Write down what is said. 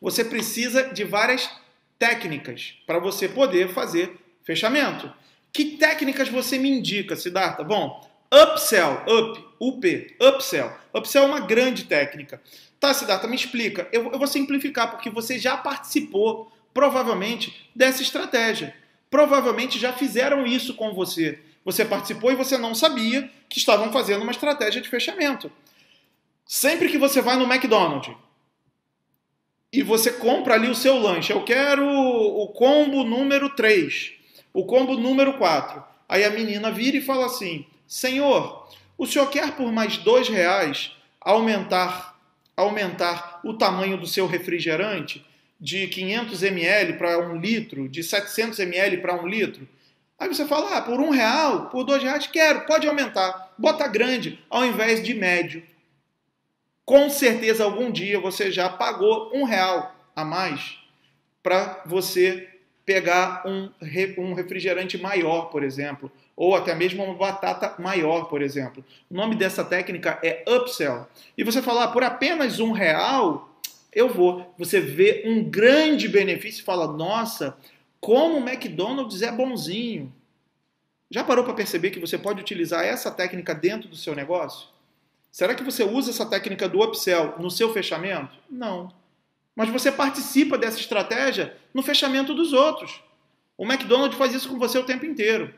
você precisa de várias técnicas para você poder fazer fechamento. Que técnicas você me indica, Siddhartha? Bom, upsell, up, up, upsell. Upsell é uma grande técnica. Tá, Siddhartha, me explica. Eu, eu vou simplificar, porque você já participou, provavelmente, dessa estratégia. Provavelmente já fizeram isso com você. Você participou e você não sabia que estavam fazendo uma estratégia de fechamento. Sempre que você vai no McDonald's e você compra ali o seu lanche, eu quero o combo número 3, o combo número 4. Aí a menina vira e fala assim: Senhor, o senhor quer por mais dois reais aumentar aumentar o tamanho do seu refrigerante de 500 ml para um litro, de 700 ml para um litro? Aí você fala, ah, por um real, por dois reais, quero, pode aumentar. Bota grande ao invés de médio. Com certeza, algum dia você já pagou um real a mais para você pegar um, um refrigerante maior, por exemplo, ou até mesmo uma batata maior, por exemplo. O nome dessa técnica é upsell. E você fala, ah, por apenas um real, eu vou. Você vê um grande benefício e fala, nossa, como o McDonald's é bonzinho. Já parou para perceber que você pode utilizar essa técnica dentro do seu negócio? Será que você usa essa técnica do upsell no seu fechamento? Não. Mas você participa dessa estratégia no fechamento dos outros. O McDonald's faz isso com você o tempo inteiro.